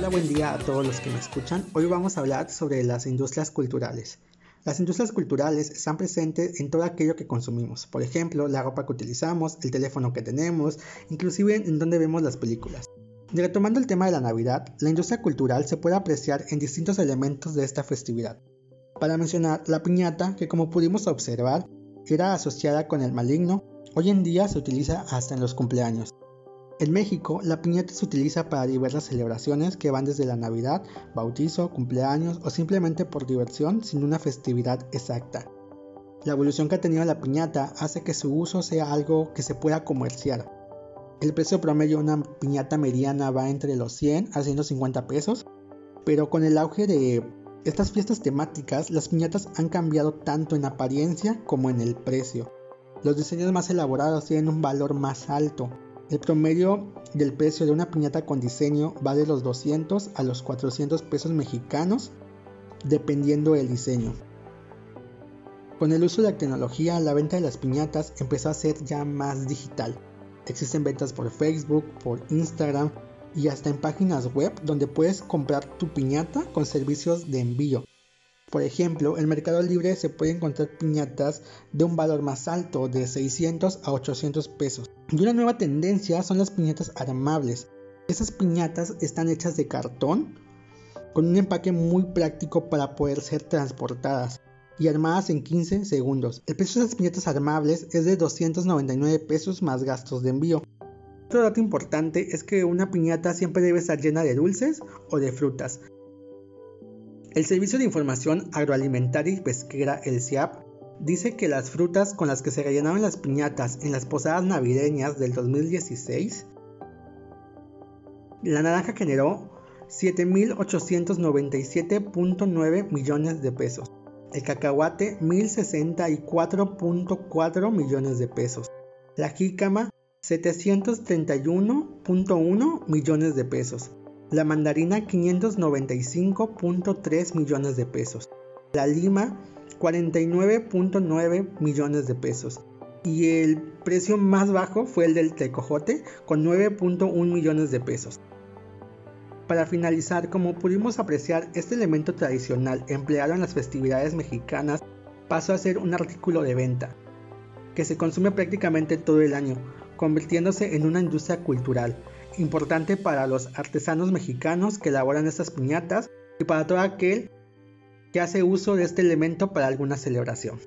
Hola, buen día a todos los que me escuchan. Hoy vamos a hablar sobre las industrias culturales. Las industrias culturales están presentes en todo aquello que consumimos, por ejemplo, la ropa que utilizamos, el teléfono que tenemos, inclusive en donde vemos las películas. Retomando el tema de la Navidad, la industria cultural se puede apreciar en distintos elementos de esta festividad. Para mencionar la piñata, que como pudimos observar, era asociada con el maligno, hoy en día se utiliza hasta en los cumpleaños. En México, la piñata se utiliza para diversas celebraciones que van desde la Navidad, bautizo, cumpleaños o simplemente por diversión sin una festividad exacta. La evolución que ha tenido la piñata hace que su uso sea algo que se pueda comerciar. El precio promedio de una piñata mediana va entre los 100 a 150 pesos, pero con el auge de estas fiestas temáticas, las piñatas han cambiado tanto en apariencia como en el precio. Los diseños más elaborados tienen un valor más alto, el promedio del precio de una piñata con diseño va de los 200 a los 400 pesos mexicanos, dependiendo del diseño. Con el uso de la tecnología, la venta de las piñatas empezó a ser ya más digital. Existen ventas por Facebook, por Instagram y hasta en páginas web donde puedes comprar tu piñata con servicios de envío. Por ejemplo, en Mercado Libre se puede encontrar piñatas de un valor más alto, de 600 a 800 pesos. Y una nueva tendencia son las piñatas armables. Esas piñatas están hechas de cartón con un empaque muy práctico para poder ser transportadas y armadas en 15 segundos. El precio de las piñatas armables es de 299 pesos más gastos de envío. Otro dato importante es que una piñata siempre debe estar llena de dulces o de frutas. El Servicio de Información Agroalimentaria y Pesquera, el CIAP, dice que las frutas con las que se rellenaron las piñatas en las posadas navideñas del 2016, la naranja generó 7.897.9 millones de pesos, el cacahuate 1.064.4 millones de pesos, la jícama 731.1 millones de pesos, la mandarina 595.3 millones de pesos, la lima 49.9 millones de pesos y el precio más bajo fue el del tecojote con 9.1 millones de pesos. Para finalizar, como pudimos apreciar, este elemento tradicional empleado en las festividades mexicanas pasó a ser un artículo de venta, que se consume prácticamente todo el año, convirtiéndose en una industria cultural, importante para los artesanos mexicanos que elaboran estas piñatas y para todo aquel que hace uso de este elemento para alguna celebración.